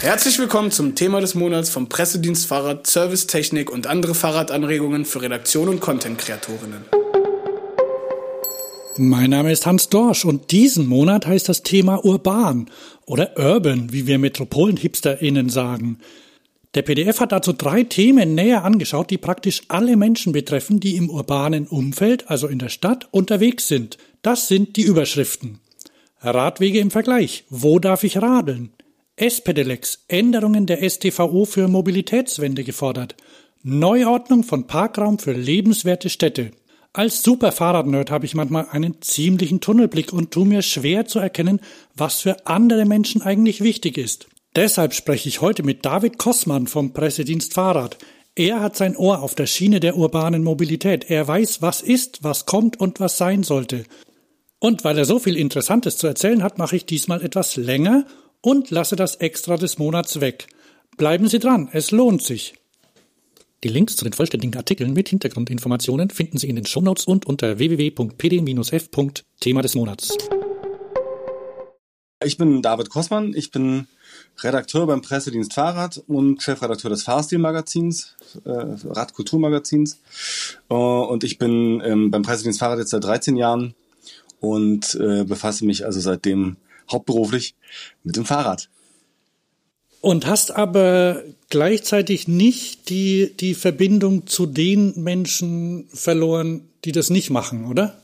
Herzlich willkommen zum Thema des Monats vom Pressedienst Fahrrad, Servicetechnik und andere Fahrradanregungen für Redaktion und Content-Kreatorinnen. Mein Name ist Hans Dorsch und diesen Monat heißt das Thema urban oder urban, wie wir Metropolen-HipsterInnen sagen. Der PDF hat dazu drei Themen näher angeschaut, die praktisch alle Menschen betreffen, die im urbanen Umfeld, also in der Stadt, unterwegs sind. Das sind die Überschriften. Radwege im Vergleich. Wo darf ich radeln? S-Pedelecs, Änderungen der STVO für Mobilitätswende gefordert. Neuordnung von Parkraum für lebenswerte Städte. Als super Fahrradnerd habe ich manchmal einen ziemlichen Tunnelblick und tu mir schwer zu erkennen, was für andere Menschen eigentlich wichtig ist. Deshalb spreche ich heute mit David Kossmann vom Pressedienst Fahrrad. Er hat sein Ohr auf der Schiene der urbanen Mobilität. Er weiß, was ist, was kommt und was sein sollte. Und weil er so viel Interessantes zu erzählen hat, mache ich diesmal etwas länger und lasse das Extra des Monats weg. Bleiben Sie dran, es lohnt sich. Die Links zu den vollständigen Artikeln mit Hintergrundinformationen finden Sie in den Shownotes und unter www.pd-f. Thema des Monats. Ich bin David Kossmann, ich bin Redakteur beim Pressedienst Fahrrad und Chefredakteur des Fahrstil-Magazins, äh, Radkulturmagazins. Äh, und ich bin ähm, beim Pressedienst Fahrrad jetzt seit 13 Jahren und äh, befasse mich also seitdem hauptberuflich mit dem Fahrrad. Und hast aber gleichzeitig nicht die, die Verbindung zu den Menschen verloren, die das nicht machen, oder?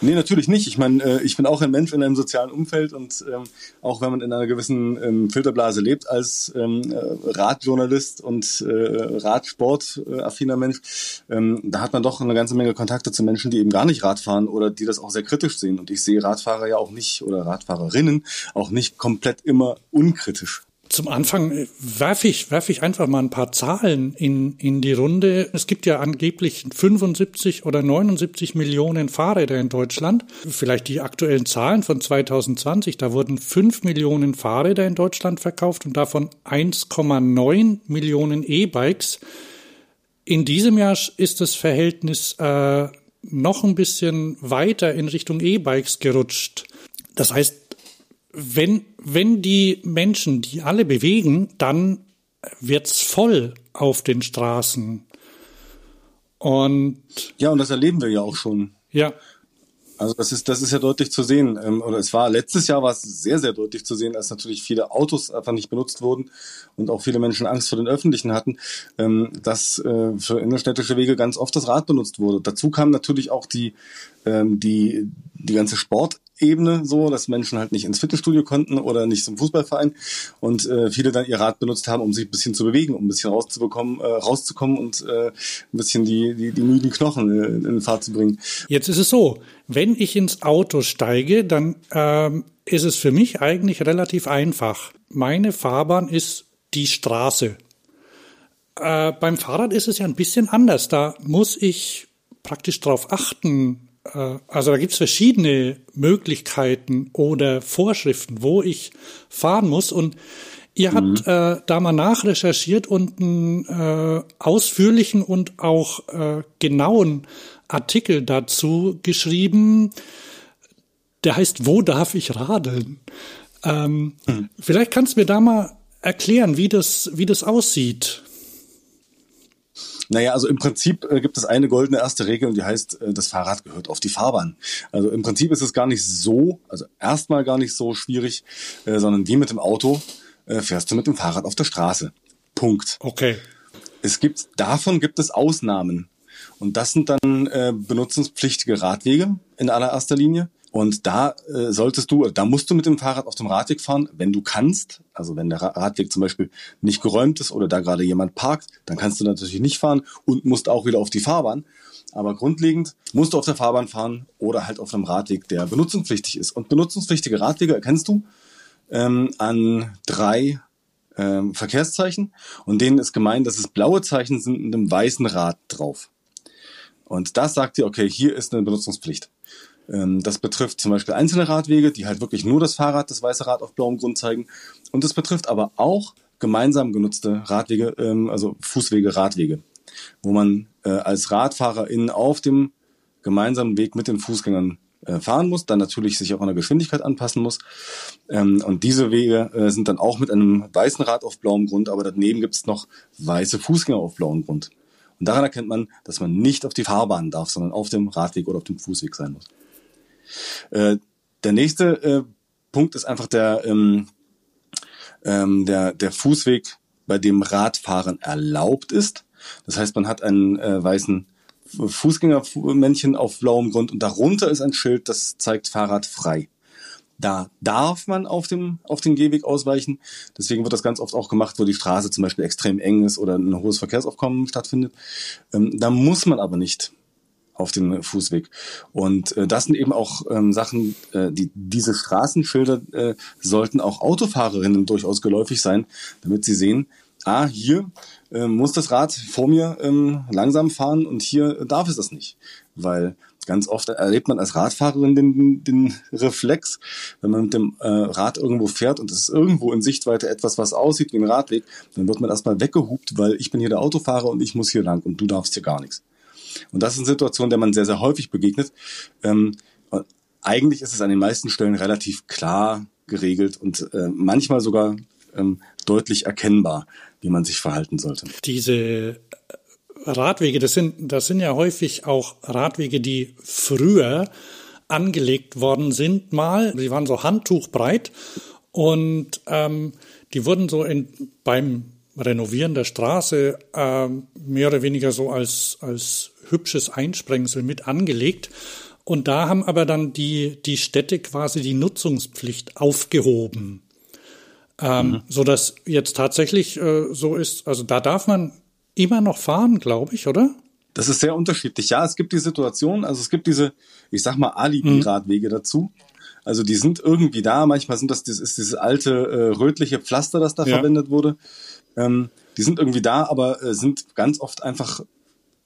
Nee, natürlich nicht. Ich meine, äh, ich bin auch ein Mensch in einem sozialen Umfeld und ähm, auch wenn man in einer gewissen ähm, Filterblase lebt als ähm, äh, Radjournalist und äh, Radsport-affiner Mensch, ähm, da hat man doch eine ganze Menge Kontakte zu Menschen, die eben gar nicht Rad fahren oder die das auch sehr kritisch sehen. Und ich sehe Radfahrer ja auch nicht oder Radfahrerinnen auch nicht komplett immer unkritisch. Zum Anfang äh, werfe ich, werfe ich einfach mal ein paar Zahlen in, in die Runde. Es gibt ja angeblich 75 oder 79 Millionen Fahrräder in Deutschland. Vielleicht die aktuellen Zahlen von 2020. Da wurden 5 Millionen Fahrräder in Deutschland verkauft und davon 1,9 Millionen E-Bikes. In diesem Jahr ist das Verhältnis äh, noch ein bisschen weiter in Richtung E-Bikes gerutscht. Das heißt, wenn, wenn die Menschen die alle bewegen, dann wird's voll auf den Straßen. Und ja, und das erleben wir ja auch schon. Ja. Also das ist, das ist ja deutlich zu sehen. Ähm, oder es war letztes Jahr war es sehr, sehr deutlich zu sehen, als natürlich viele Autos einfach nicht benutzt wurden und auch viele Menschen Angst vor den öffentlichen hatten, ähm, dass äh, für innerstädtische Wege ganz oft das Rad benutzt wurde. Dazu kam natürlich auch die, ähm, die, die ganze Sport Ebene so, dass Menschen halt nicht ins Fitnessstudio konnten oder nicht zum Fußballverein und äh, viele dann ihr Rad benutzt haben, um sich ein bisschen zu bewegen, um ein bisschen rauszubekommen, äh, rauszukommen und äh, ein bisschen die, die, die müden Knochen äh, in Fahrt zu bringen. Jetzt ist es so, wenn ich ins Auto steige, dann ähm, ist es für mich eigentlich relativ einfach. Meine Fahrbahn ist die Straße. Äh, beim Fahrrad ist es ja ein bisschen anders. Da muss ich praktisch darauf achten, also da gibt es verschiedene Möglichkeiten oder Vorschriften, wo ich fahren muss. Und ihr mhm. habt äh, da mal nachrecherchiert und einen äh, ausführlichen und auch äh, genauen Artikel dazu geschrieben. Der heißt, wo darf ich radeln? Ähm, mhm. Vielleicht kannst du mir da mal erklären, wie das, wie das aussieht. Naja, also im Prinzip äh, gibt es eine goldene erste Regel und die heißt, äh, das Fahrrad gehört auf die Fahrbahn. Also im Prinzip ist es gar nicht so, also erstmal gar nicht so schwierig, äh, sondern wie mit dem Auto äh, fährst du mit dem Fahrrad auf der Straße. Punkt. Okay. Es gibt, davon gibt es Ausnahmen. Und das sind dann äh, benutzungspflichtige Radwege in allererster Linie. Und da äh, solltest du, da musst du mit dem Fahrrad auf dem Radweg fahren, wenn du kannst. Also wenn der Radweg zum Beispiel nicht geräumt ist oder da gerade jemand parkt, dann kannst du natürlich nicht fahren und musst auch wieder auf die Fahrbahn. Aber grundlegend musst du auf der Fahrbahn fahren oder halt auf einem Radweg, der benutzungspflichtig ist. Und benutzungspflichtige Radwege erkennst du ähm, an drei ähm, Verkehrszeichen und denen ist gemeint, dass es blaue Zeichen sind mit einem weißen Rad drauf. Und das sagt dir, okay, hier ist eine Benutzungspflicht. Ähm, das betrifft zum Beispiel einzelne Radwege, die halt wirklich nur das Fahrrad, das weiße Rad auf blauem Grund zeigen. Und es betrifft aber auch gemeinsam genutzte Radwege, ähm, also Fußwege, Radwege, wo man äh, als Radfahrerin auf dem gemeinsamen Weg mit den Fußgängern äh, fahren muss, dann natürlich sich auch an der Geschwindigkeit anpassen muss. Ähm, und diese Wege äh, sind dann auch mit einem weißen Rad auf blauem Grund, aber daneben gibt es noch weiße Fußgänger auf blauem Grund. Und daran erkennt man, dass man nicht auf die Fahrbahn darf, sondern auf dem Radweg oder auf dem Fußweg sein muss. Äh, der nächste äh, Punkt ist einfach der, ähm, ähm, der, der Fußweg, bei dem Radfahren erlaubt ist. Das heißt, man hat einen äh, weißen Fußgängermännchen auf blauem Grund und darunter ist ein Schild, das zeigt Fahrrad frei. Da darf man auf dem auf den Gehweg ausweichen. Deswegen wird das ganz oft auch gemacht, wo die Straße zum Beispiel extrem eng ist oder ein hohes Verkehrsaufkommen stattfindet. Ähm, da muss man aber nicht auf den Fußweg. Und äh, das sind eben auch ähm, Sachen, äh, die diese Straßenschilder äh, sollten auch Autofahrerinnen durchaus geläufig sein, damit sie sehen, ah, hier äh, muss das Rad vor mir ähm, langsam fahren und hier darf es das nicht. Weil ganz oft erlebt man als Radfahrerin den, den Reflex, wenn man mit dem äh, Rad irgendwo fährt und es ist irgendwo in Sichtweite etwas, was aussieht wie ein Radweg, dann wird man erstmal weggehupt, weil ich bin hier der Autofahrer und ich muss hier lang und du darfst hier gar nichts. Und das ist eine Situation, der man sehr, sehr häufig begegnet. Ähm, eigentlich ist es an den meisten Stellen relativ klar geregelt und äh, manchmal sogar ähm, deutlich erkennbar, wie man sich verhalten sollte. Diese Radwege, das sind, das sind ja häufig auch Radwege, die früher angelegt worden sind mal. Sie waren so handtuchbreit und ähm, die wurden so in, beim Renovieren der Straße äh, mehr oder weniger so als, als hübsches Einsprengsel mit angelegt. Und da haben aber dann die, die Städte quasi die Nutzungspflicht aufgehoben. Ähm, mhm. So dass jetzt tatsächlich äh, so ist, also da darf man immer noch fahren, glaube ich, oder? Das ist sehr unterschiedlich. Ja, es gibt die Situation, also es gibt diese, ich sag mal, Alibi-Radwege mhm. dazu. Also die sind irgendwie da. Manchmal sind das, das ist dieses alte äh, rötliche Pflaster, das da ja. verwendet wurde. Ähm, die sind irgendwie da, aber äh, sind ganz oft einfach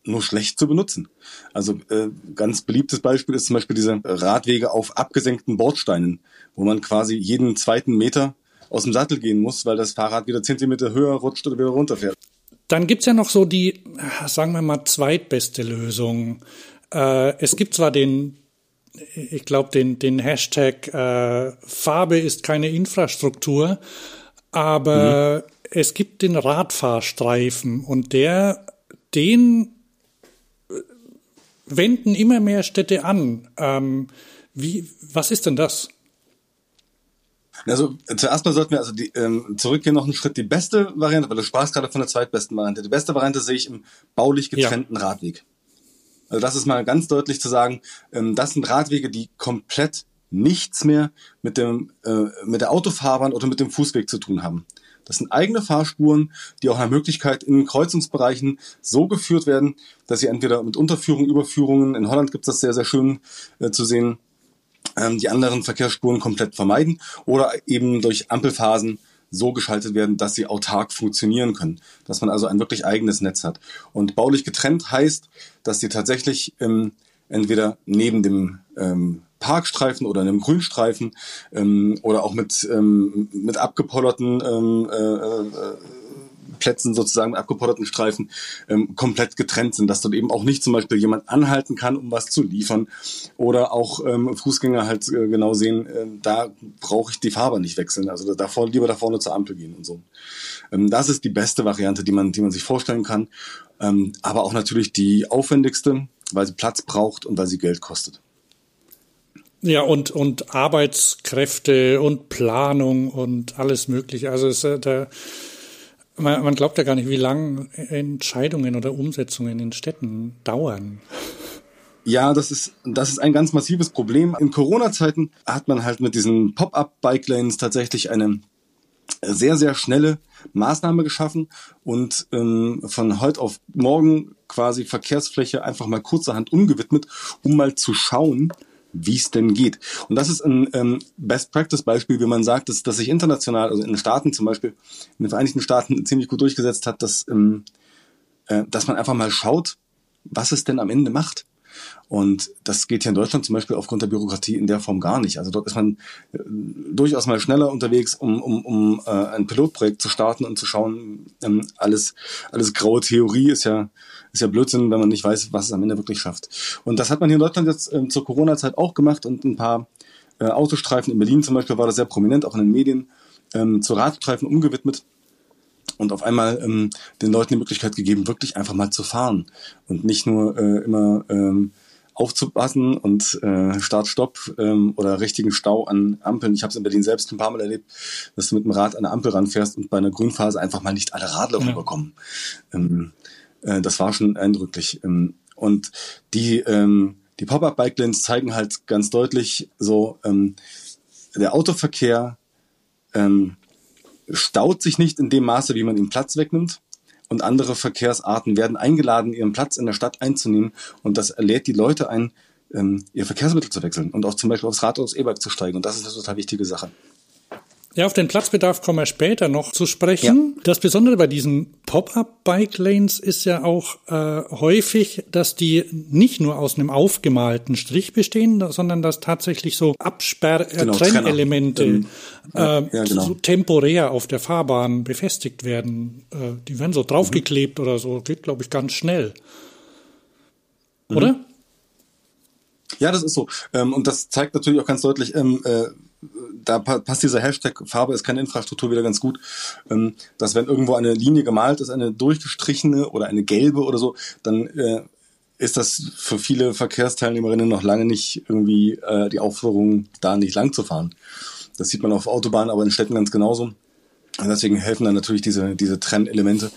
nur schlecht zu benutzen. Also äh, ganz beliebtes Beispiel ist zum Beispiel diese Radwege auf abgesenkten Bordsteinen, wo man quasi jeden zweiten Meter aus dem Sattel gehen muss, weil das Fahrrad wieder Zentimeter höher rutscht oder wieder runterfährt. Dann gibt's ja noch so die, sagen wir mal, zweitbeste Lösung. Äh, es gibt zwar den, ich glaube, den, den Hashtag äh, Farbe ist keine Infrastruktur, aber mhm. Es gibt den Radfahrstreifen und der, den wenden immer mehr Städte an. Ähm, wie, was ist denn das? Also zuerst mal sollten wir also die, ähm, zurückgehen noch einen Schritt. Die beste Variante, weil du sprachst gerade von der zweitbesten Variante. Die beste Variante sehe ich im baulich getrennten ja. Radweg. Also das ist mal ganz deutlich zu sagen, ähm, das sind Radwege, die komplett nichts mehr mit dem äh, mit der Autofahrbahn oder mit dem Fußweg zu tun haben. Das sind eigene Fahrspuren, die auch nach Möglichkeit in Kreuzungsbereichen so geführt werden, dass sie entweder mit Unterführung, Überführungen, in Holland gibt es das sehr, sehr schön äh, zu sehen, ähm, die anderen Verkehrsspuren komplett vermeiden oder eben durch Ampelphasen so geschaltet werden, dass sie autark funktionieren können, dass man also ein wirklich eigenes Netz hat. Und baulich getrennt heißt, dass sie tatsächlich ähm, entweder neben dem ähm, Parkstreifen oder einem Grünstreifen ähm, oder auch mit, ähm, mit abgepollerten ähm, äh, äh, Plätzen sozusagen, abgepotterten Streifen, ähm, komplett getrennt sind, dass dort eben auch nicht zum Beispiel jemand anhalten kann, um was zu liefern oder auch ähm, Fußgänger halt äh, genau sehen, äh, da brauche ich die Farbe nicht wechseln, also davor, lieber da vorne zur Ampel gehen und so. Ähm, das ist die beste Variante, die man, die man sich vorstellen kann, ähm, aber auch natürlich die aufwendigste, weil sie Platz braucht und weil sie Geld kostet. Ja, und, und Arbeitskräfte und Planung und alles Mögliche. Also es, äh, der, man, man glaubt ja gar nicht, wie lange Entscheidungen oder Umsetzungen in Städten dauern. Ja, das ist, das ist ein ganz massives Problem. In Corona-Zeiten hat man halt mit diesen Pop-up-Bike-Lanes tatsächlich eine sehr, sehr schnelle Maßnahme geschaffen und ähm, von heute auf morgen quasi Verkehrsfläche einfach mal kurzerhand umgewidmet, um mal zu schauen, wie es denn geht. Und das ist ein ähm, Best-Practice-Beispiel, wie man sagt, dass, dass sich international, also in den Staaten zum Beispiel, in den Vereinigten Staaten ziemlich gut durchgesetzt hat, dass, ähm, äh, dass man einfach mal schaut, was es denn am Ende macht. Und das geht hier in Deutschland zum Beispiel aufgrund der Bürokratie in der Form gar nicht. Also dort ist man äh, durchaus mal schneller unterwegs, um, um, um äh, ein Pilotprojekt zu starten und zu schauen, ähm, alles, alles graue Theorie ist ja ist ja Blödsinn, wenn man nicht weiß, was es am Ende wirklich schafft. Und das hat man hier in Deutschland jetzt ähm, zur Corona-Zeit auch gemacht und ein paar äh, Autostreifen in Berlin zum Beispiel war das sehr prominent, auch in den Medien, ähm, zu Radstreifen umgewidmet und auf einmal ähm, den Leuten die Möglichkeit gegeben, wirklich einfach mal zu fahren und nicht nur äh, immer ähm, aufzupassen und äh, Start, Stopp ähm, oder richtigen Stau an Ampeln. Ich habe es in Berlin selbst ein paar Mal erlebt, dass du mit dem Rad an der Ampel ranfährst und bei einer Grünphase einfach mal nicht alle Radler ja. rüberkommen. Ähm, äh, das war schon eindrücklich. Ähm, und die, ähm, die Pop-Up-Bike-Lanes zeigen halt ganz deutlich so, ähm, der Autoverkehr ähm, staut sich nicht in dem Maße, wie man ihm Platz wegnimmt. Und andere Verkehrsarten werden eingeladen, ihren Platz in der Stadt einzunehmen. Und das lädt die Leute ein, ähm, ihr Verkehrsmittel zu wechseln und auch zum Beispiel aufs Rad oder aufs E-Bike zu steigen. Und das ist eine total wichtige Sache. Ja, auf den Platzbedarf kommen wir später noch zu sprechen. Ja. Das Besondere bei diesen Pop-up-Bike-Lanes ist ja auch äh, häufig, dass die nicht nur aus einem aufgemalten Strich bestehen, sondern dass tatsächlich so Absperr-Trennelemente genau, ja, äh, ja, genau. so temporär auf der Fahrbahn befestigt werden. Äh, die werden so draufgeklebt mhm. oder so. Geht, glaube ich, ganz schnell. Mhm. Oder? Ja, das ist so. Ähm, und das zeigt natürlich auch ganz deutlich, ähm, äh, da passt dieser Hashtag Farbe ist keine Infrastruktur wieder ganz gut, ähm, dass wenn irgendwo eine Linie gemalt ist, eine durchgestrichene oder eine gelbe oder so, dann äh, ist das für viele Verkehrsteilnehmerinnen noch lange nicht irgendwie äh, die Aufforderung, da nicht lang zu fahren. Das sieht man auf Autobahnen, aber in Städten ganz genauso. Und deswegen helfen dann natürlich diese, diese Trennelemente,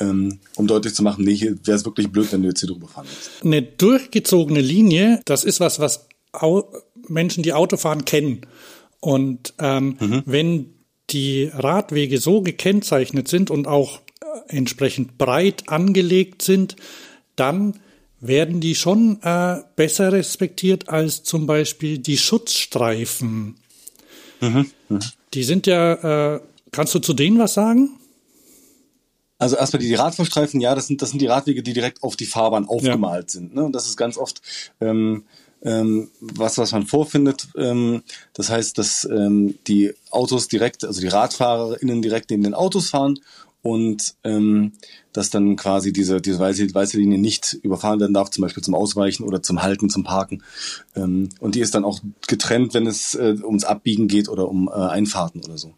ähm, um deutlich zu machen, nee, hier wäre es wirklich blöd, wenn du jetzt hier drüber fahren willst. Eine durchgezogene Linie, das ist was, was Menschen, die Auto fahren, kennen. Und ähm, mhm. wenn die Radwege so gekennzeichnet sind und auch äh, entsprechend breit angelegt sind, dann werden die schon äh, besser respektiert als zum Beispiel die Schutzstreifen. Mhm. Mhm. Die sind ja, äh, kannst du zu denen was sagen? Also erstmal die Radfahrstreifen, ja, das sind, das sind die Radwege, die direkt auf die Fahrbahn aufgemalt ja. sind. Ne? Und das ist ganz oft ähm, ähm, was, was man vorfindet. Ähm, das heißt, dass ähm, die Autos direkt, also die RadfahrerInnen direkt neben den Autos fahren und ähm, dass dann quasi diese, diese weiße, weiße Linie nicht überfahren werden darf, zum Beispiel zum Ausweichen oder zum Halten, zum Parken. Ähm, und die ist dann auch getrennt, wenn es äh, ums Abbiegen geht oder um äh, Einfahrten oder so.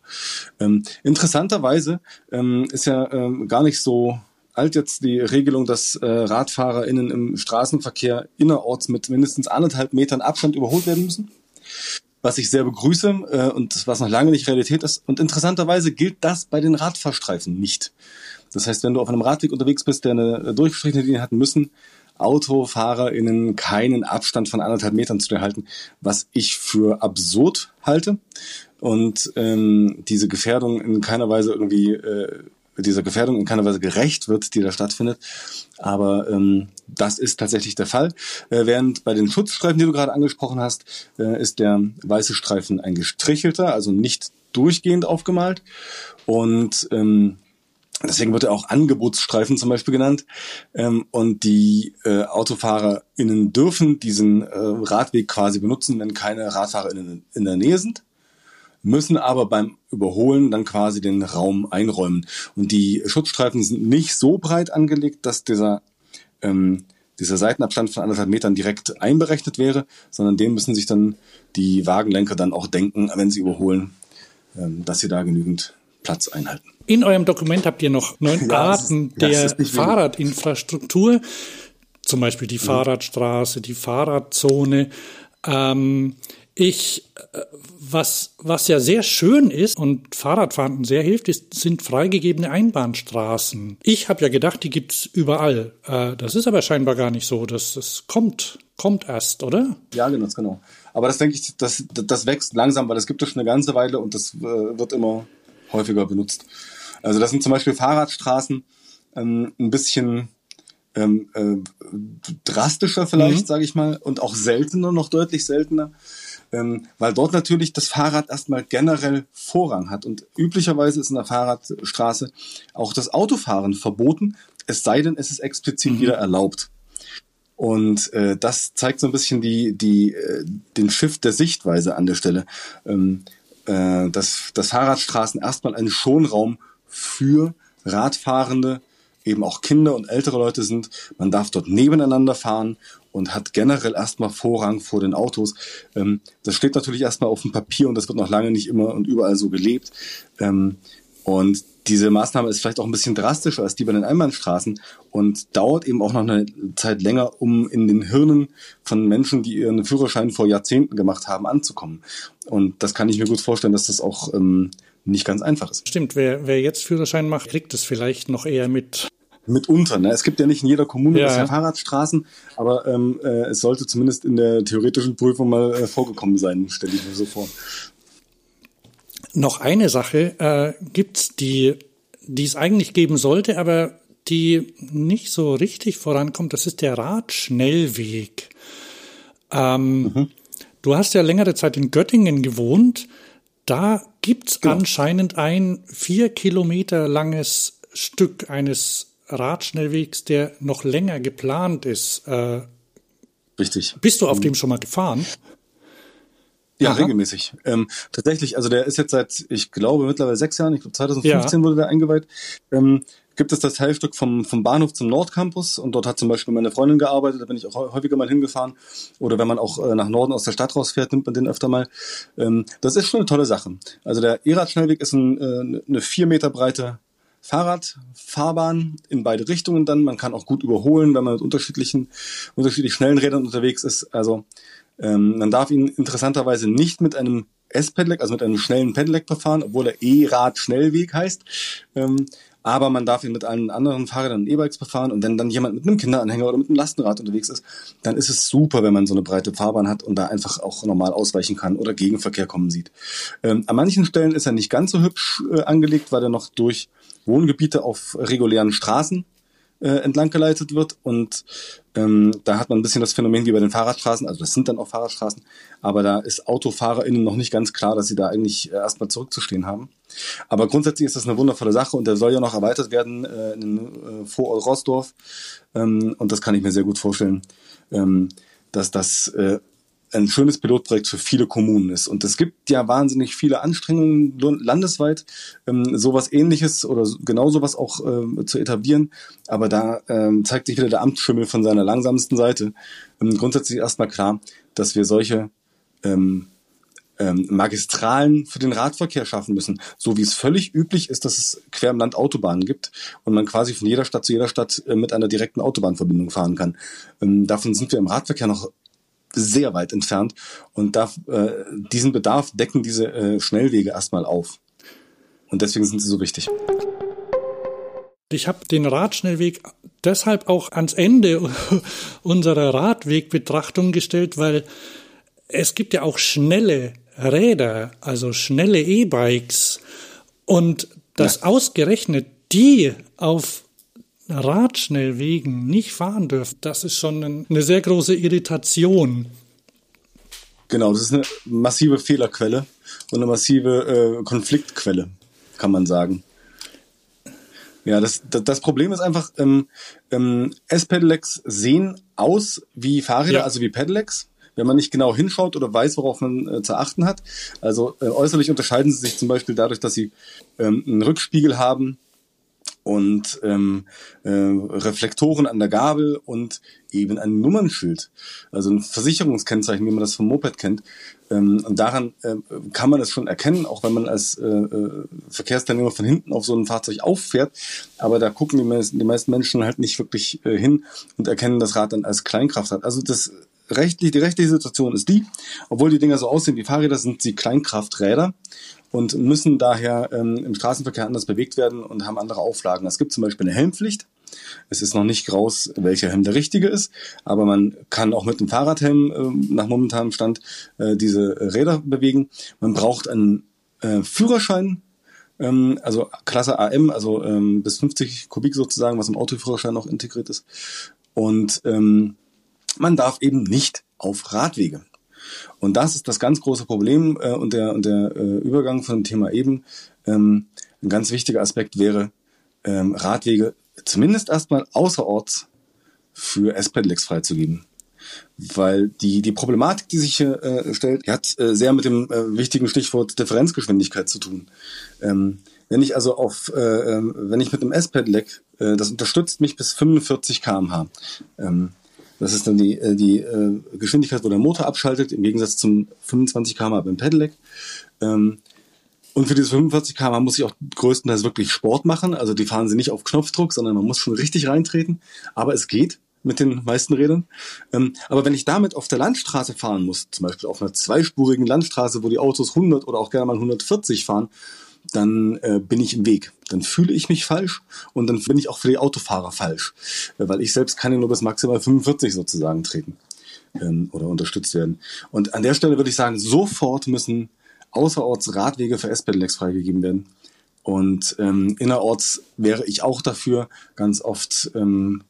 Ähm, interessanterweise ähm, ist ja ähm, gar nicht so alt jetzt die Regelung, dass äh, RadfahrerInnen im Straßenverkehr innerorts mit mindestens anderthalb Metern Abstand überholt werden müssen. Was ich sehr begrüße äh, und was noch lange nicht Realität ist. Und interessanterweise gilt das bei den Radfahrstreifen nicht. Das heißt, wenn du auf einem Radweg unterwegs bist, der eine durchgestrichene Linie hat, müssen AutofahrerInnen keinen Abstand von anderthalb Metern zu dir halten, was ich für absurd halte und ähm, diese Gefährdung in keiner Weise irgendwie äh, dieser Gefährdung in keiner Weise gerecht wird, die da stattfindet. Aber ähm, das ist tatsächlich der Fall. Äh, während bei den Schutzstreifen, die du gerade angesprochen hast, äh, ist der weiße Streifen ein gestrichelter, also nicht durchgehend aufgemalt. Und ähm, Deswegen wird er auch Angebotsstreifen zum Beispiel genannt. Ähm, und die äh, AutofahrerInnen dürfen diesen äh, Radweg quasi benutzen, wenn keine RadfahrerInnen in der Nähe sind müssen aber beim Überholen dann quasi den Raum einräumen. Und die Schutzstreifen sind nicht so breit angelegt, dass dieser, ähm, dieser Seitenabstand von anderthalb Metern direkt einberechnet wäre, sondern den müssen sich dann die Wagenlenker dann auch denken, wenn sie überholen, ähm, dass sie da genügend Platz einhalten. In eurem Dokument habt ihr noch neun ja, Arten ist, der Fahrradinfrastruktur, zum Beispiel die mhm. Fahrradstraße, die Fahrradzone. Ähm, ich, äh, was, was ja sehr schön ist und Fahrradfahren sehr hilft, ist, sind freigegebene Einbahnstraßen. Ich habe ja gedacht, die gibt's überall. Äh, das ist aber scheinbar gar nicht so. Das, das kommt, kommt erst, oder? Ja, genau, genau. Aber das denke ich, das, das wächst langsam, weil das gibt es schon eine ganze Weile und das äh, wird immer häufiger benutzt. Also das sind zum Beispiel Fahrradstraßen ähm, ein bisschen ähm, äh, drastischer vielleicht, mhm. sage ich mal, und auch seltener, noch deutlich seltener ähm, weil dort natürlich das Fahrrad erstmal generell Vorrang hat. Und üblicherweise ist in der Fahrradstraße auch das Autofahren verboten, es sei denn, es ist explizit mhm. wieder erlaubt. Und äh, das zeigt so ein bisschen die, die, äh, den Shift der Sichtweise an der Stelle. Ähm, äh, dass, dass Fahrradstraßen erstmal ein Schonraum für Radfahrende eben auch Kinder und ältere Leute sind. Man darf dort nebeneinander fahren und hat generell erstmal Vorrang vor den Autos. Ähm, das steht natürlich erstmal auf dem Papier und das wird noch lange nicht immer und überall so gelebt. Ähm, und diese Maßnahme ist vielleicht auch ein bisschen drastischer als die bei den Einbahnstraßen und dauert eben auch noch eine Zeit länger, um in den Hirnen von Menschen, die ihren Führerschein vor Jahrzehnten gemacht haben, anzukommen. Und das kann ich mir gut vorstellen, dass das auch ähm, nicht ganz einfach ist. Stimmt, wer, wer jetzt Führerschein macht, kriegt es vielleicht noch eher mit. Mitunter. Ne? Es gibt ja nicht in jeder Kommune ja. bisher Fahrradstraßen, aber ähm, äh, es sollte zumindest in der theoretischen Prüfung mal äh, vorgekommen sein, stelle ich mir so vor. Noch eine Sache äh, gibt's, die, die es eigentlich geben sollte, aber die nicht so richtig vorankommt. Das ist der Radschnellweg. Ähm, mhm. Du hast ja längere Zeit in Göttingen gewohnt. Da gibt's genau. anscheinend ein vier Kilometer langes Stück eines Radschnellwegs, der noch länger geplant ist. Äh, Richtig. Bist du auf mhm. dem schon mal gefahren? Ja, Aha. regelmäßig. Ähm, tatsächlich, also der ist jetzt seit, ich glaube, mittlerweile sechs Jahren, ich glaube 2015 ja. wurde der eingeweiht. Ähm, gibt es das Teilstück vom, vom Bahnhof zum Nordcampus und dort hat zum Beispiel meine Freundin gearbeitet, da bin ich auch häufiger mal hingefahren. Oder wenn man auch äh, nach Norden aus der Stadt rausfährt, nimmt man den öfter mal. Ähm, das ist schon eine tolle Sache. Also der E-Rad-Schnellweg ist ein, äh, eine vier Meter breite Fahrradfahrbahn in beide Richtungen dann. Man kann auch gut überholen, wenn man mit unterschiedlichen, unterschiedlich schnellen Rädern unterwegs ist. Also ähm, man darf ihn interessanterweise nicht mit einem S-Pedelec, also mit einem schnellen Pedelec befahren, obwohl er E-Rad-Schnellweg heißt. Ähm, aber man darf ihn mit allen anderen Fahrrädern und E-Bikes befahren und wenn dann jemand mit einem Kinderanhänger oder mit einem Lastenrad unterwegs ist, dann ist es super, wenn man so eine breite Fahrbahn hat und da einfach auch normal ausweichen kann oder Gegenverkehr kommen sieht. Ähm, an manchen Stellen ist er nicht ganz so hübsch äh, angelegt, weil er noch durch Wohngebiete auf regulären Straßen äh, entlang geleitet wird. Und ähm, da hat man ein bisschen das Phänomen wie bei den Fahrradstraßen, also das sind dann auch Fahrradstraßen, aber da ist AutofahrerInnen noch nicht ganz klar, dass sie da eigentlich äh, erstmal zurückzustehen haben. Aber grundsätzlich ist das eine wundervolle Sache und der soll ja noch erweitert werden äh, in äh, Vorort Rossdorf. Ähm, und das kann ich mir sehr gut vorstellen, ähm, dass das äh, ein schönes Pilotprojekt für viele Kommunen ist. Und es gibt ja wahnsinnig viele Anstrengungen landesweit, ähm, sowas ähnliches oder genau sowas auch ähm, zu etablieren. Aber da ähm, zeigt sich wieder der Amtsschimmel von seiner langsamsten Seite. Ähm, grundsätzlich erstmal klar, dass wir solche ähm, ähm, Magistralen für den Radverkehr schaffen müssen. So wie es völlig üblich ist, dass es quer im Land Autobahnen gibt und man quasi von jeder Stadt zu jeder Stadt äh, mit einer direkten Autobahnverbindung fahren kann. Ähm, davon sind wir im Radverkehr noch sehr weit entfernt und darf, äh, diesen Bedarf decken diese äh, Schnellwege erstmal auf. Und deswegen sind sie so wichtig. Ich habe den Radschnellweg deshalb auch ans Ende unserer Radwegbetrachtung gestellt, weil es gibt ja auch schnelle Räder, also schnelle E-Bikes. Und dass ja. ausgerechnet die auf Radschnellwegen nicht fahren dürfen, das ist schon eine sehr große Irritation. Genau, das ist eine massive Fehlerquelle und eine massive äh, Konfliktquelle, kann man sagen. Ja, das, das, das Problem ist einfach, ähm, ähm, S-Pedelecs sehen aus wie Fahrräder, ja. also wie Pedelecs, wenn man nicht genau hinschaut oder weiß, worauf man äh, zu achten hat. Also äh, äußerlich unterscheiden sie sich zum Beispiel dadurch, dass sie ähm, einen Rückspiegel haben, und ähm, äh, Reflektoren an der Gabel und eben ein Nummernschild, also ein Versicherungskennzeichen, wie man das vom Moped kennt. Ähm, und daran äh, kann man es schon erkennen, auch wenn man als äh, äh, Verkehrsteilnehmer von hinten auf so ein Fahrzeug auffährt. Aber da gucken die meisten, die meisten Menschen halt nicht wirklich äh, hin und erkennen das Rad dann als Kleinkraftrad. Also das rechtlich, die rechtliche Situation ist die, obwohl die Dinger so aussehen wie Fahrräder, sind sie Kleinkrafträder und müssen daher ähm, im Straßenverkehr anders bewegt werden und haben andere Auflagen. Es gibt zum Beispiel eine Helmpflicht. Es ist noch nicht raus, welcher Helm der richtige ist, aber man kann auch mit dem Fahrradhelm äh, nach momentanem Stand äh, diese Räder bewegen. Man braucht einen äh, Führerschein, ähm, also Klasse AM, also ähm, bis 50 Kubik sozusagen, was im Autoführerschein noch integriert ist. Und ähm, man darf eben nicht auf Radwege. Und das ist das ganz große Problem äh, und der, und der äh, Übergang von dem Thema eben. Ähm, ein ganz wichtiger Aspekt wäre, ähm, Radwege zumindest erstmal außerorts für S-Pedelecs freizugeben. Weil die, die Problematik, die sich hier äh, stellt, hat äh, sehr mit dem äh, wichtigen Stichwort Differenzgeschwindigkeit zu tun. Ähm, wenn ich also auf, äh, ähm, wenn ich mit einem S-Pedelec äh, das unterstützt mich bis 45 km/h. Ähm, das ist dann die, äh, die äh, Geschwindigkeit, wo der Motor abschaltet, im Gegensatz zum 25 km/h beim Pedelec. Ähm, und für diese 45 km muss ich auch größtenteils wirklich Sport machen. Also die fahren sie nicht auf Knopfdruck, sondern man muss schon richtig reintreten. Aber es geht mit den meisten Rädern. Ähm, aber wenn ich damit auf der Landstraße fahren muss, zum Beispiel auf einer zweispurigen Landstraße, wo die Autos 100 oder auch gerne mal 140 fahren, dann äh, bin ich im Weg. Dann fühle ich mich falsch und dann bin ich auch für die Autofahrer falsch, äh, weil ich selbst kann ja nur bis maximal 45 sozusagen treten ähm, oder unterstützt werden. Und an der Stelle würde ich sagen, sofort müssen außerorts Radwege für S-Pedelecs freigegeben werden. Und ähm, innerorts wäre ich auch dafür. Ganz oft ähm,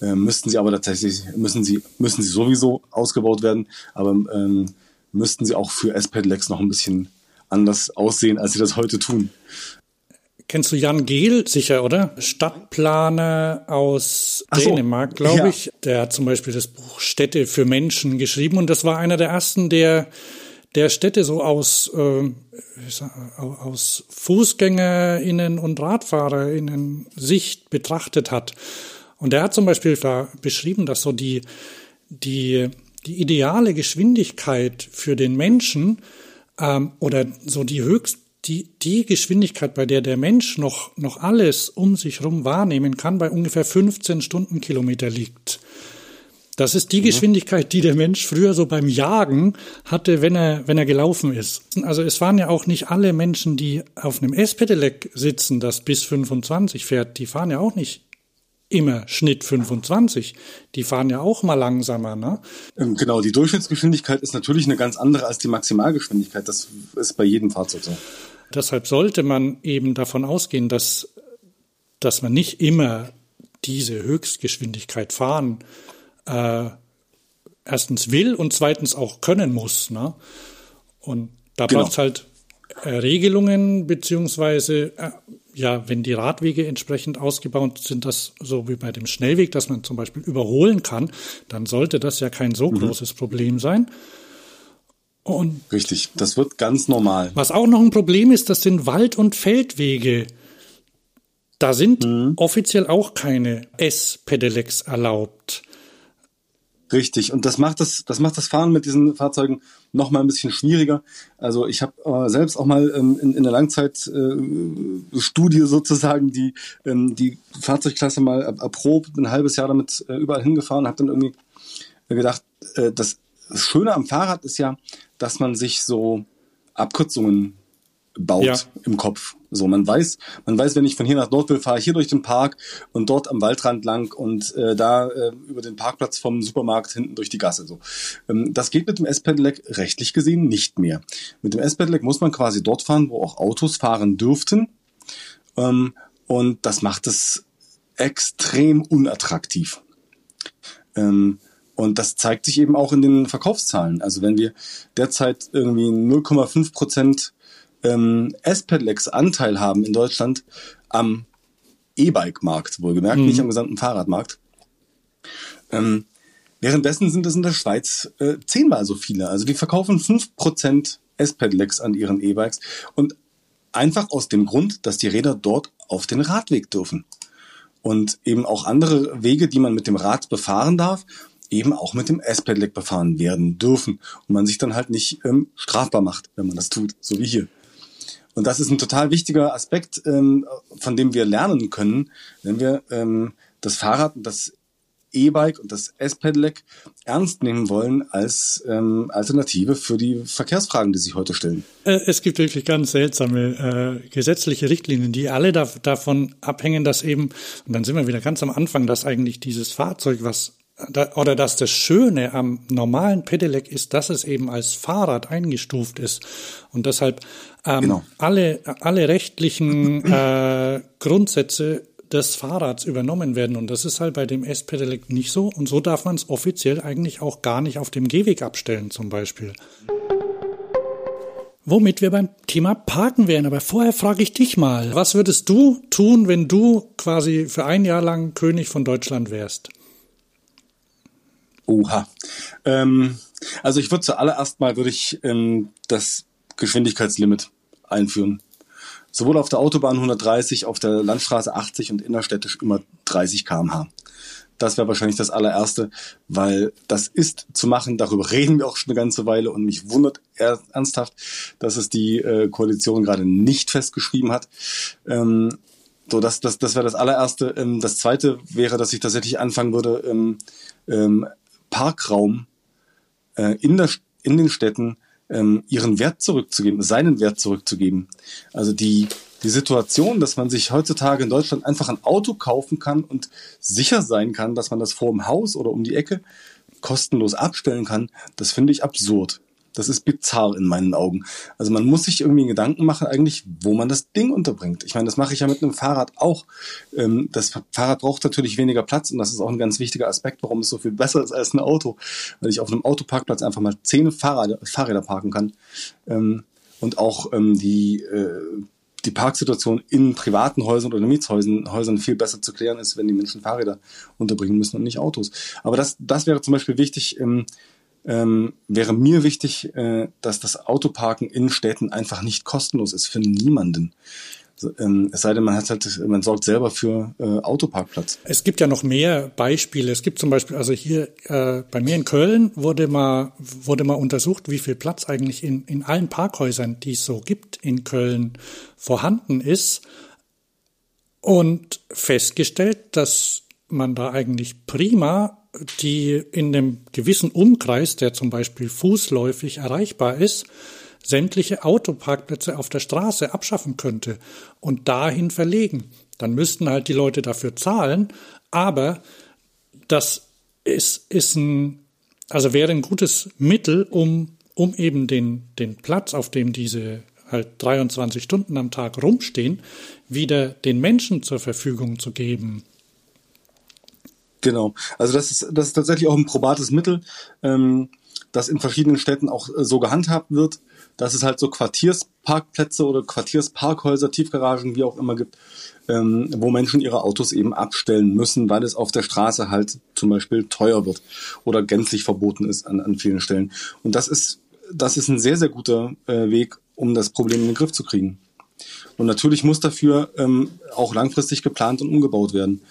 äh, müssten sie aber tatsächlich, müssen sie, müssen sie sowieso ausgebaut werden, aber ähm, müssten sie auch für S-Pedelecs noch ein bisschen anders aussehen, als sie das heute tun. Kennst du Jan Gehl sicher, oder? Stadtplaner aus so, Dänemark, glaube ja. ich. Der hat zum Beispiel das Buch Städte für Menschen geschrieben und das war einer der ersten, der der Städte so aus, äh, aus FußgängerInnen und RadfahrerInnen Sicht betrachtet hat. Und er hat zum Beispiel da beschrieben, dass so die, die, die ideale Geschwindigkeit für den Menschen ähm, oder so die höchst die, die Geschwindigkeit, bei der der Mensch noch, noch alles um sich herum wahrnehmen kann, bei ungefähr 15 Stundenkilometer liegt. Das ist die mhm. Geschwindigkeit, die der Mensch früher so beim Jagen hatte, wenn er, wenn er gelaufen ist. Also es waren ja auch nicht alle Menschen, die auf einem S-Pedelec sitzen, das bis 25 fährt, die fahren ja auch nicht immer Schnitt 25. Die fahren ja auch mal langsamer, ne? Ähm, genau, die Durchschnittsgeschwindigkeit ist natürlich eine ganz andere als die Maximalgeschwindigkeit. Das ist bei jedem Fahrzeug so. Deshalb sollte man eben davon ausgehen, dass, dass man nicht immer diese Höchstgeschwindigkeit fahren äh, erstens will und zweitens auch können muss. Ne? Und da genau. braucht es halt Regelungen, beziehungsweise, äh, ja, wenn die Radwege entsprechend ausgebaut sind, das so wie bei dem Schnellweg, dass man zum Beispiel überholen kann, dann sollte das ja kein so mhm. großes Problem sein. Und Richtig, das wird ganz normal. Was auch noch ein Problem ist, das sind Wald- und Feldwege. Da sind mhm. offiziell auch keine S-Pedelecs erlaubt. Richtig. Und das macht das, das macht das Fahren mit diesen Fahrzeugen noch mal ein bisschen schwieriger. Also ich habe äh, selbst auch mal ähm, in, in der Langzeitstudie äh, sozusagen die ähm, die Fahrzeugklasse mal erprobt, ein halbes Jahr damit äh, überall hingefahren, habe dann irgendwie gedacht, äh, das Schöne am Fahrrad ist ja, dass man sich so Abkürzungen baut ja. im Kopf. So, man weiß, man weiß, wenn ich von hier nach dort will, fahre ich hier durch den Park und dort am Waldrand lang und äh, da äh, über den Parkplatz vom Supermarkt hinten durch die Gasse. So, ähm, das geht mit dem S-Pedelec rechtlich gesehen nicht mehr. Mit dem S-Pedelec muss man quasi dort fahren, wo auch Autos fahren dürften. Ähm, und das macht es extrem unattraktiv. Ähm, und das zeigt sich eben auch in den Verkaufszahlen. Also wenn wir derzeit irgendwie 0,5 Prozent ähm, S-Pedelecs Anteil haben in Deutschland am E-Bike-Markt, wohlgemerkt, mhm. nicht am gesamten Fahrradmarkt. Ähm, währenddessen sind es in der Schweiz äh, zehnmal so viele. Also die verkaufen fünf Prozent S-Pedelecs an ihren E-Bikes und einfach aus dem Grund, dass die Räder dort auf den Radweg dürfen. Und eben auch andere Wege, die man mit dem Rad befahren darf, eben auch mit dem S-Pedelec befahren werden dürfen. Und man sich dann halt nicht ähm, strafbar macht, wenn man das tut, so wie hier. Und das ist ein total wichtiger Aspekt, ähm, von dem wir lernen können, wenn wir ähm, das Fahrrad und das E-Bike und das S-Pedelec ernst nehmen wollen als ähm, Alternative für die Verkehrsfragen, die sich heute stellen. Äh, es gibt wirklich ganz seltsame äh, gesetzliche Richtlinien, die alle da, davon abhängen, dass eben, und dann sind wir wieder ganz am Anfang, dass eigentlich dieses Fahrzeug, was oder dass das Schöne am normalen Pedelec ist, dass es eben als Fahrrad eingestuft ist und deshalb ähm, genau. alle, alle rechtlichen äh, Grundsätze des Fahrrads übernommen werden. Und das ist halt bei dem S-Pedelec nicht so. Und so darf man es offiziell eigentlich auch gar nicht auf dem Gehweg abstellen, zum Beispiel. Womit wir beim Thema Parken wären. Aber vorher frage ich dich mal, was würdest du tun, wenn du quasi für ein Jahr lang König von Deutschland wärst? Oha. Ähm, also ich würde zuallererst mal würde ich ähm, das Geschwindigkeitslimit einführen. sowohl auf der Autobahn 130, auf der Landstraße 80 und innerstädtisch immer 30 km/h. Das wäre wahrscheinlich das allererste, weil das ist zu machen. Darüber reden wir auch schon eine ganze Weile und mich wundert ernsthaft, dass es die äh, Koalition gerade nicht festgeschrieben hat. Ähm, so, das, das, das wäre das allererste. Ähm, das zweite wäre, dass ich tatsächlich anfangen würde, ähm, ähm, Parkraum äh, in, der, in den Städten ähm, ihren Wert zurückzugeben, seinen Wert zurückzugeben. Also die, die Situation, dass man sich heutzutage in Deutschland einfach ein Auto kaufen kann und sicher sein kann, dass man das vor dem Haus oder um die Ecke kostenlos abstellen kann, das finde ich absurd. Das ist bizarr in meinen Augen. Also man muss sich irgendwie Gedanken machen, eigentlich, wo man das Ding unterbringt. Ich meine, das mache ich ja mit einem Fahrrad auch. Ähm, das Fahrrad braucht natürlich weniger Platz und das ist auch ein ganz wichtiger Aspekt, warum es so viel besser ist als ein Auto. Weil ich auf einem Autoparkplatz einfach mal zehn Fahrräder, Fahrräder parken kann. Ähm, und auch ähm, die, äh, die Parksituation in privaten Häusern oder Mietshäusern Häusern viel besser zu klären ist, wenn die Menschen Fahrräder unterbringen müssen und nicht Autos. Aber das, das wäre zum Beispiel wichtig, wäre mir wichtig, äh, dass das Autoparken in Städten einfach nicht kostenlos ist für niemanden. Ähm, es sei denn, man hat halt, man sorgt selber für äh, Autoparkplatz. Es gibt ja noch mehr Beispiele. Es gibt zum Beispiel, also hier äh, bei mir in Köln wurde mal wurde mal untersucht, wie viel Platz eigentlich in in allen Parkhäusern, die es so gibt in Köln, vorhanden ist und festgestellt, dass man da eigentlich prima die in einem gewissen Umkreis, der zum Beispiel fußläufig erreichbar ist, sämtliche Autoparkplätze auf der Straße abschaffen könnte und dahin verlegen. Dann müssten halt die Leute dafür zahlen, aber das ist, ist ein, also wäre ein gutes Mittel, um, um eben den, den Platz, auf dem diese halt 23 Stunden am Tag rumstehen, wieder den Menschen zur Verfügung zu geben. Genau. Also das ist, das ist tatsächlich auch ein probates Mittel, ähm, das in verschiedenen Städten auch äh, so gehandhabt wird, dass es halt so Quartiersparkplätze oder Quartiersparkhäuser, Tiefgaragen, wie auch immer gibt, ähm, wo Menschen ihre Autos eben abstellen müssen, weil es auf der Straße halt zum Beispiel teuer wird oder gänzlich verboten ist an, an vielen Stellen. Und das ist, das ist ein sehr, sehr guter äh, Weg, um das Problem in den Griff zu kriegen. Und natürlich muss dafür ähm, auch langfristig geplant und umgebaut werden.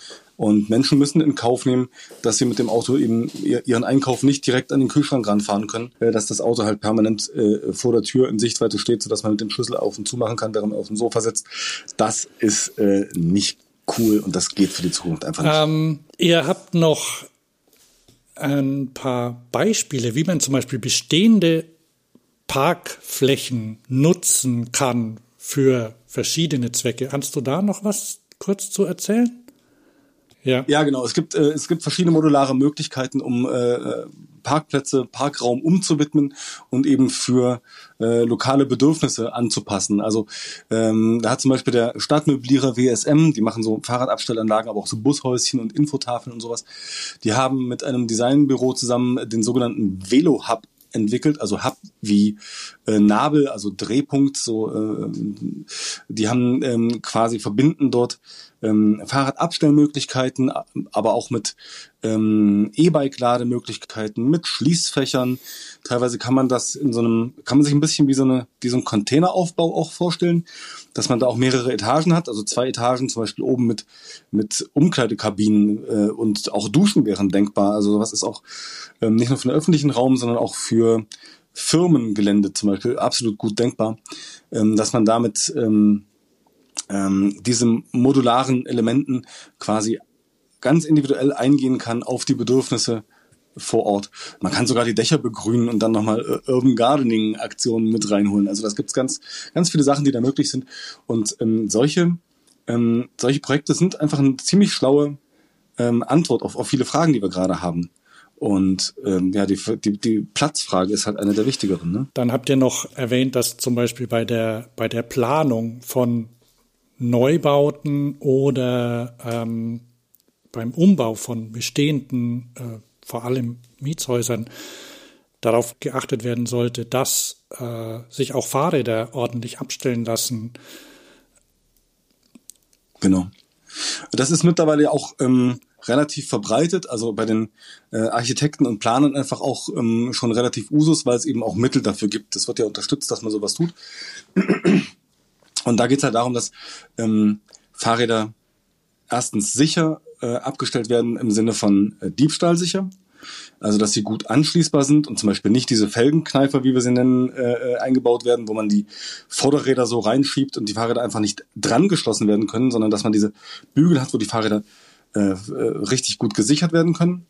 Und Menschen müssen in Kauf nehmen, dass sie mit dem Auto eben ihren Einkauf nicht direkt an den Kühlschrank ranfahren können, äh, dass das Auto halt permanent äh, vor der Tür in Sichtweite steht, sodass man mit dem Schlüssel auf und zu machen kann, während man auf dem Sofa sitzt. Das ist äh, nicht cool und das geht für die Zukunft einfach nicht. Ähm, ihr habt noch ein paar Beispiele, wie man zum Beispiel bestehende Parkflächen nutzen kann für verschiedene Zwecke. Kannst du da noch was kurz zu erzählen? Ja. ja, genau. Es gibt, äh, es gibt verschiedene modulare Möglichkeiten, um äh, Parkplätze, Parkraum umzuwidmen und eben für äh, lokale Bedürfnisse anzupassen. Also ähm, da hat zum Beispiel der Stadtmöblierer WSM, die machen so Fahrradabstellanlagen, aber auch so Bushäuschen und Infotafeln und sowas. Die haben mit einem Designbüro zusammen den sogenannten Velo Hub entwickelt, also Hub wie äh, Nabel, also Drehpunkt, so äh, die haben ähm, quasi verbinden dort ähm, Fahrradabstellmöglichkeiten, aber auch mit ähm, E-Bike-Lademöglichkeiten, mit Schließfächern. Teilweise kann man das in so einem, kann man sich ein bisschen wie so eine, wie so ein Containeraufbau auch vorstellen, dass man da auch mehrere Etagen hat, also zwei Etagen zum Beispiel oben mit mit Umkleidekabinen äh, und auch Duschen wären denkbar. Also was ist auch ähm, nicht nur für den öffentlichen Raum, sondern auch für Firmengelände zum Beispiel absolut gut denkbar, ähm, dass man damit ähm, ähm, diese modularen Elementen quasi ganz individuell eingehen kann auf die Bedürfnisse vor Ort. Man kann sogar die Dächer begrünen und dann nochmal äh, Urban Gardening Aktionen mit reinholen. Also das gibt's ganz, ganz viele Sachen, die da möglich sind. Und ähm, solche, ähm, solche Projekte sind einfach eine ziemlich schlaue ähm, Antwort auf, auf viele Fragen, die wir gerade haben. Und ähm, ja, die, die, die Platzfrage ist halt eine der wichtigeren. Ne? Dann habt ihr noch erwähnt, dass zum Beispiel bei der, bei der Planung von Neubauten oder ähm, beim Umbau von bestehenden, äh, vor allem Mietshäusern, darauf geachtet werden sollte, dass äh, sich auch Fahrräder ordentlich abstellen lassen. Genau. Das ist mittlerweile auch ähm, relativ verbreitet, also bei den äh, Architekten und Planern einfach auch ähm, schon relativ Usus, weil es eben auch Mittel dafür gibt. Das wird ja unterstützt, dass man sowas tut. Und da geht es halt darum, dass ähm, Fahrräder erstens sicher äh, abgestellt werden im Sinne von äh, Diebstahl sicher. Also dass sie gut anschließbar sind und zum Beispiel nicht diese Felgenkneifer, wie wir sie nennen, äh, äh, eingebaut werden, wo man die Vorderräder so reinschiebt und die Fahrräder einfach nicht dran geschlossen werden können, sondern dass man diese Bügel hat, wo die Fahrräder äh, äh, richtig gut gesichert werden können.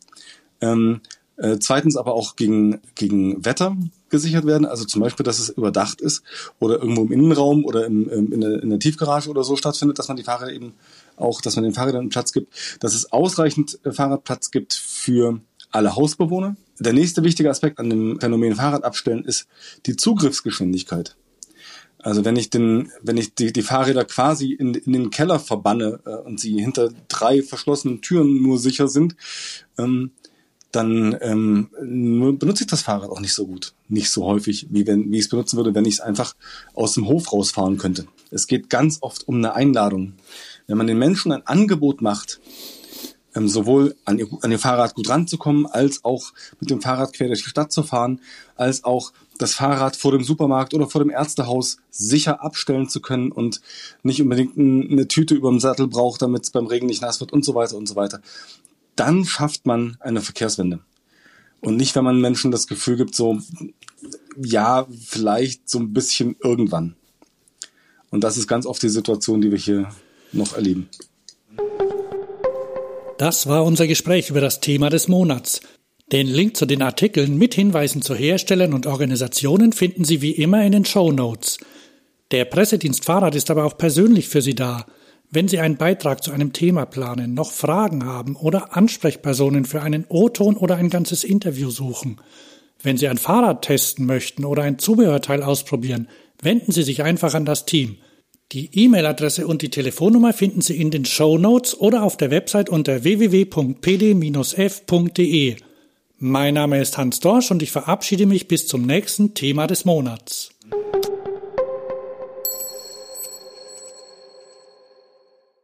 Ähm, äh, zweitens aber auch gegen, gegen Wetter gesichert werden. Also zum Beispiel, dass es überdacht ist oder irgendwo im Innenraum oder im, im, in, der, in der Tiefgarage oder so stattfindet, dass man die Fahrräder eben auch, dass man den Fahrrädern Platz gibt, dass es ausreichend äh, Fahrradplatz gibt für alle Hausbewohner. Der nächste wichtige Aspekt an dem Phänomen Fahrrad abstellen ist die Zugriffsgeschwindigkeit. Also wenn ich den, wenn ich die, die Fahrräder quasi in, in den Keller verbanne äh, und sie hinter drei verschlossenen Türen nur sicher sind, ähm, dann ähm, benutze ich das Fahrrad auch nicht so gut, nicht so häufig, wie wenn wie ich es benutzen würde, wenn ich es einfach aus dem Hof rausfahren könnte. Es geht ganz oft um eine Einladung. Wenn man den Menschen ein Angebot macht, ähm, sowohl an ihr, an ihr Fahrrad gut ranzukommen, als auch mit dem Fahrrad quer durch die Stadt zu fahren, als auch das Fahrrad vor dem Supermarkt oder vor dem Ärztehaus sicher abstellen zu können und nicht unbedingt eine Tüte über dem Sattel braucht, damit es beim Regen nicht nass wird und so weiter und so weiter dann schafft man eine Verkehrswende. Und nicht, wenn man Menschen das Gefühl gibt, so, ja, vielleicht so ein bisschen irgendwann. Und das ist ganz oft die Situation, die wir hier noch erleben. Das war unser Gespräch über das Thema des Monats. Den Link zu den Artikeln mit Hinweisen zu Herstellern und Organisationen finden Sie wie immer in den Show Notes. Der Pressedienst Fahrrad ist aber auch persönlich für Sie da. Wenn Sie einen Beitrag zu einem Thema planen, noch Fragen haben oder Ansprechpersonen für einen O-Ton oder ein ganzes Interview suchen, wenn Sie ein Fahrrad testen möchten oder ein Zubehörteil ausprobieren, wenden Sie sich einfach an das Team. Die E-Mail-Adresse und die Telefonnummer finden Sie in den Show Notes oder auf der Website unter www.pd-f.de. Mein Name ist Hans Dorsch und ich verabschiede mich bis zum nächsten Thema des Monats.